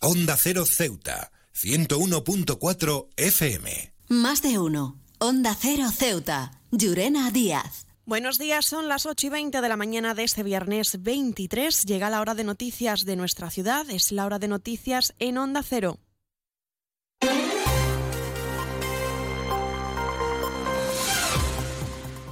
Onda Cero Ceuta, 101.4 FM. Más de uno. Onda Cero Ceuta, Llurena Díaz. Buenos días, son las 8 y 20 de la mañana de este viernes 23. Llega la hora de noticias de nuestra ciudad, es la hora de noticias en Onda Cero.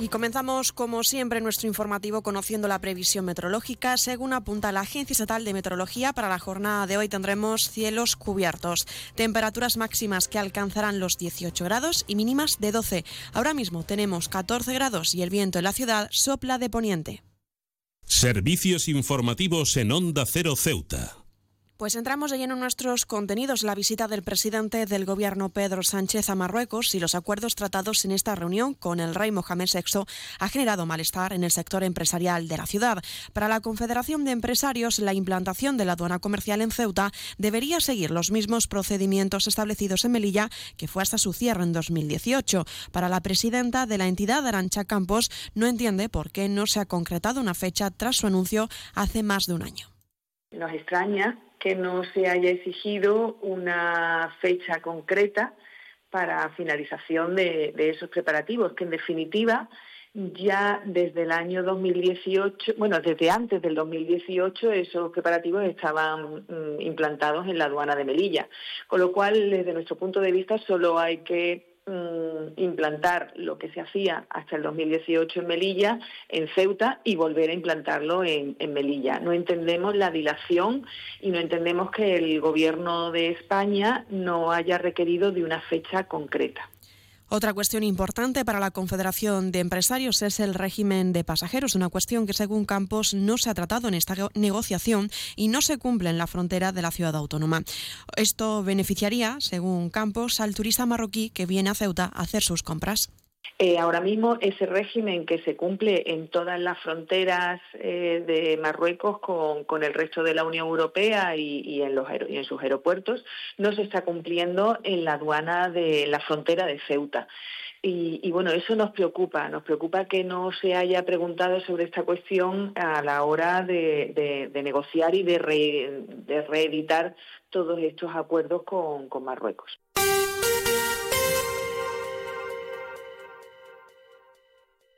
Y comenzamos, como siempre, nuestro informativo conociendo la previsión meteorológica. Según apunta la Agencia Estatal de Meteorología, para la jornada de hoy tendremos cielos cubiertos, temperaturas máximas que alcanzarán los 18 grados y mínimas de 12. Ahora mismo tenemos 14 grados y el viento en la ciudad sopla de poniente. Servicios informativos en Onda Cero Ceuta. Pues entramos de lleno en nuestros contenidos. La visita del presidente del gobierno Pedro Sánchez a Marruecos y los acuerdos tratados en esta reunión con el rey Mohamed VI ha generado malestar en el sector empresarial de la ciudad. Para la Confederación de Empresarios, la implantación de la aduana comercial en Ceuta debería seguir los mismos procedimientos establecidos en Melilla, que fue hasta su cierre en 2018. Para la presidenta de la entidad, Arancha Campos, no entiende por qué no se ha concretado una fecha tras su anuncio hace más de un año. Nos extraña que no se haya exigido una fecha concreta para finalización de, esos preparativos, que en definitiva ya desde el año 2018, bueno, desde antes del 2018 esos preparativos estaban mm, implantados en la aduana de Melilla, con lo cual desde nuestro punto de vista solo hay que Mm, implantar lo que se hacía hasta el 2018 en Melilla, en Ceuta, y volver a implantarlo en, en, Melilla. No entendemos la dilación y no entendemos que el Gobierno de España no haya requerido de una fecha concreta. Otra cuestión importante para la Confederación de Empresarios es el régimen de pasajeros, una cuestión que según Campos no se ha tratado en esta negociación y no se cumple en la frontera de la ciudad autónoma. Esto beneficiaría, según Campos, al turista marroquí que viene a Ceuta a hacer sus compras. Eh, ahora mismo ese régimen que se cumple en todas las fronteras eh, de Marruecos con, el resto de la Unión Europea y, en los, y en sus aeropuertos no se está cumpliendo en la aduana de la frontera de Ceuta. Y, bueno, eso nos preocupa, nos preocupa que no se haya preguntado sobre esta cuestión a la hora de, negociar y de, reeditar todos estos acuerdos con Marruecos.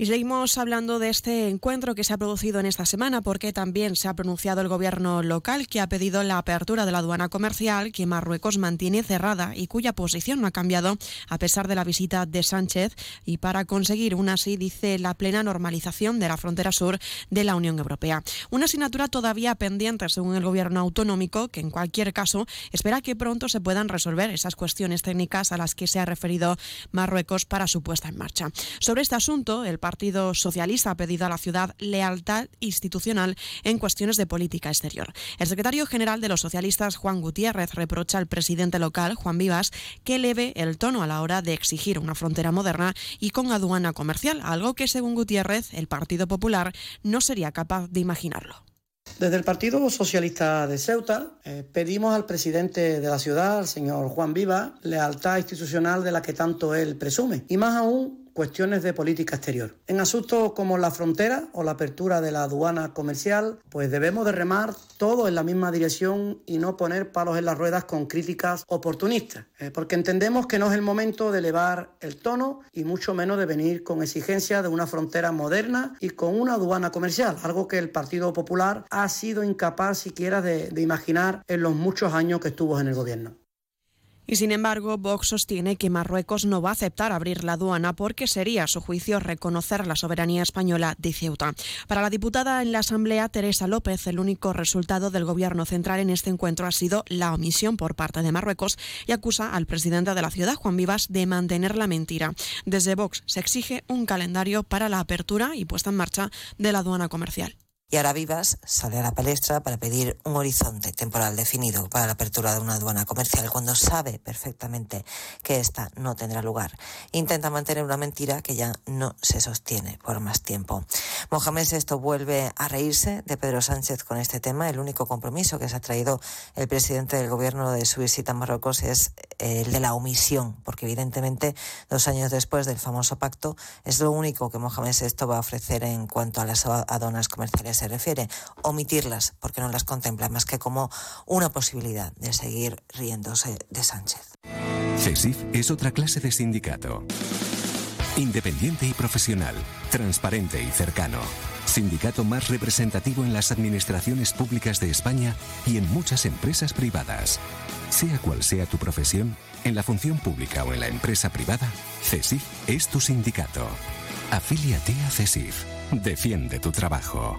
Y seguimos hablando de este encuentro que se ha producido en esta semana porque también se ha pronunciado el gobierno local que ha pedido la apertura de la aduana comercial que Marruecos mantiene cerrada y cuya posición no ha cambiado a pesar de la visita de Sánchez y para conseguir una así dice la plena normalización de la frontera sur de la Unión Europea. Una asignatura todavía pendiente según el gobierno autonómico que en cualquier caso espera que pronto se puedan resolver esas cuestiones técnicas a las que se ha referido Marruecos para su puesta en marcha. Sobre este asunto, el Partido Socialista ha pedido a la ciudad lealtad institucional en cuestiones de política exterior. El secretario general de los socialistas, Juan Gutiérrez, reprocha al presidente local, Juan Vivas, que eleve el tono a la hora de exigir una frontera moderna y con aduana comercial, algo que, según Gutiérrez, el Partido Popular no sería capaz de imaginarlo. Desde el Partido Socialista de Ceuta eh, pedimos al presidente de la ciudad, el señor Juan Viva, lealtad institucional de la que tanto él presume, y más aún cuestiones de política exterior. En asuntos como la frontera o la apertura de la aduana comercial, pues debemos de remar todo en la misma dirección y no poner palos en las ruedas con críticas oportunistas, eh, porque entendemos que no es el momento de elevar el tono y mucho menos de venir con exigencias de una frontera moderna y con una aduana comercial, algo que el Partido Popular ha sido incapaz siquiera de imaginar en los muchos años que estuvo en el gobierno. Y sin embargo, Vox sostiene que Marruecos no va a aceptar abrir la aduana porque sería, a su juicio, reconocer la soberanía española de Ceuta. Para la diputada en la Asamblea, Teresa López, el único resultado del Gobierno central en este encuentro ha sido la omisión por parte de Marruecos y acusa al presidente de la ciudad, Juan Vivas, de mantener la mentira. Desde Vox se exige un calendario para la apertura y puesta en marcha de la aduana comercial. Y ahora Vivas sale a la palestra para pedir un horizonte temporal definido para la apertura de una aduana comercial cuando sabe perfectamente que esta no tendrá lugar. Intenta mantener una mentira que ya no se sostiene por más tiempo. Mohamed VI vuelve a reírse de Pedro Sánchez con este tema. El único compromiso que se ha traído el presidente del gobierno de su visita a Marruecos es el de la omisión, porque evidentemente dos años después del famoso pacto es lo único que Mohamed VI va a ofrecer en cuanto a las aduanas comerciales se refiere, omitirlas porque no las contempla más que como una posibilidad de seguir riéndose de Sánchez. CESIF es otra clase de sindicato. Independiente y profesional, transparente y cercano. Sindicato más representativo en las administraciones públicas de España y en muchas empresas privadas. Sea cual sea tu profesión, en la función pública o en la empresa privada, CESIF es tu sindicato. Afíliate a CESIF. Defiende tu trabajo.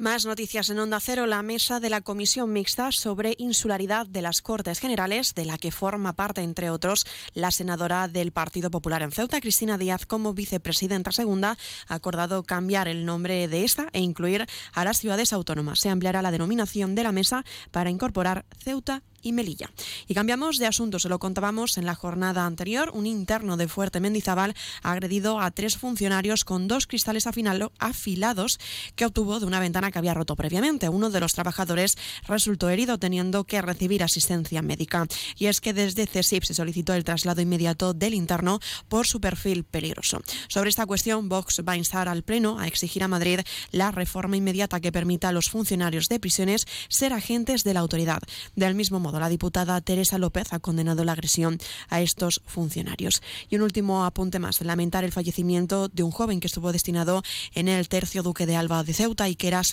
Más noticias en Onda Cero. La mesa de la Comisión Mixta sobre Insularidad de las Cortes Generales, de la que forma parte, entre otros, la senadora del Partido Popular en Ceuta, Cristina Díaz, como vicepresidenta segunda, ha acordado cambiar el nombre de esta e incluir a las ciudades autónomas. Se ampliará la denominación de la mesa para incorporar Ceuta y Melilla. Y cambiamos de asunto, se lo contábamos en la jornada anterior. Un interno de Fuerte Mendizábal ha agredido a tres funcionarios con dos cristales afilados que obtuvo de una ventana que había roto previamente. Uno de los trabajadores resultó herido teniendo que recibir asistencia médica. Y es que desde CESIP se solicitó el traslado inmediato del interno por su perfil peligroso. Sobre esta cuestión, Vox va a instar al Pleno a exigir a Madrid la reforma inmediata que permita a los funcionarios de prisiones ser agentes de la autoridad. Del mismo modo, la diputada Teresa López ha condenado la agresión a estos funcionarios. Y un último apunte más, lamentar el fallecimiento de un joven que estuvo destinado en el tercio Duque de Alba de Ceuta y que era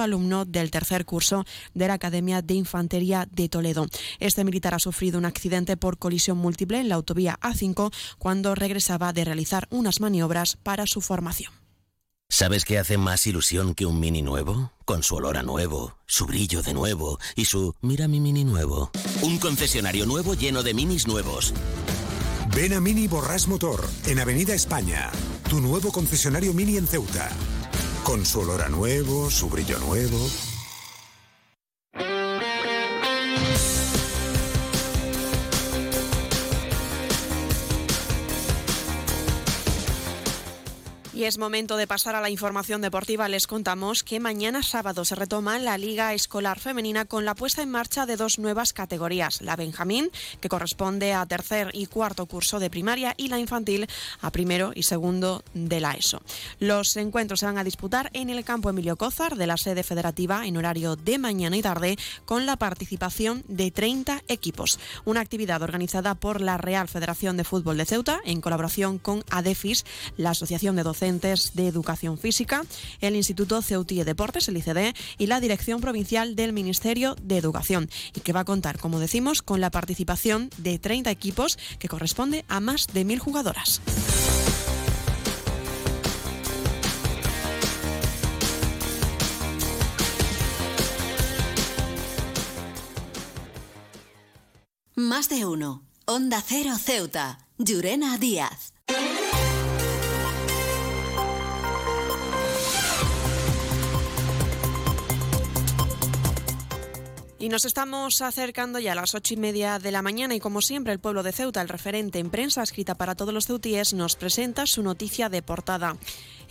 alumno del tercer curso de la Academia de Infantería de Toledo. Este militar ha sufrido un accidente por colisión múltiple en la autovía A5 cuando regresaba de realizar unas maniobras para su formación. ¿Sabes qué hace más ilusión que un mini nuevo? Con su olor a nuevo, su brillo de nuevo y su mira mi mini nuevo. Un concesionario nuevo lleno de minis nuevos. Ven a Mini Borras Motor, en Avenida España. Tu nuevo concesionario Mini en Ceuta. Con su olor a nuevo, su brillo nuevo. Y es momento de pasar a la información deportiva. Les contamos que mañana sábado se retoma la Liga Escolar Femenina con la puesta en marcha de dos nuevas categorías. La Benjamín, que corresponde a tercer y cuarto curso de primaria, y la infantil a primero y segundo de la ESO. Los encuentros se van a disputar en el campo Emilio Cózar de la sede federativa en horario de mañana y tarde con la participación de 30 equipos. Una actividad organizada por la Real Federación de Fútbol de Ceuta en colaboración con ADEFIS, la Asociación de Docentes de Educación Física, el Instituto Ceutí de Deportes, el ICD, y la Dirección Provincial del Ministerio de Educación, y que va a contar, como decimos, con la participación de 30 equipos, que corresponde a más de mil jugadoras. Más de uno. Onda Cero Ceuta. Llurena Díaz. Y nos estamos acercando ya a las ocho y media de la mañana y como siempre el pueblo de Ceuta, el referente en prensa escrita para todos los ceutíes, nos presenta su noticia de portada.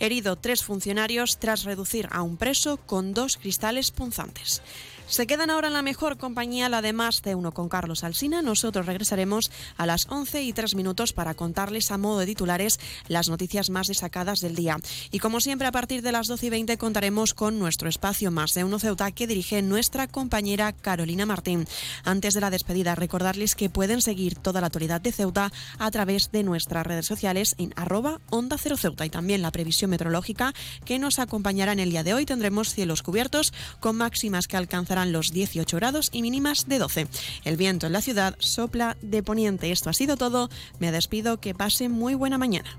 Herido tres funcionarios tras reducir a un preso con dos cristales punzantes. Se quedan ahora en la mejor compañía, la de Más de Uno con Carlos Alsina. Nosotros regresaremos a las 11 y 3 minutos para contarles a modo de titulares las noticias más destacadas del día. Y como siempre, a partir de las 12 y 20 contaremos con nuestro espacio Más de Uno Ceuta que dirige nuestra compañera Carolina Martín. Antes de la despedida, recordarles que pueden seguir toda la actualidad de Ceuta a través de nuestras redes sociales en arroba Onda Cero Ceuta y también la previsión meteorológica que nos acompañará en el día de hoy. Tendremos cielos cubiertos con máximas que los 18 grados y mínimas de 12. El viento en la ciudad sopla de poniente. Esto ha sido todo. Me despido. Que pase muy buena mañana.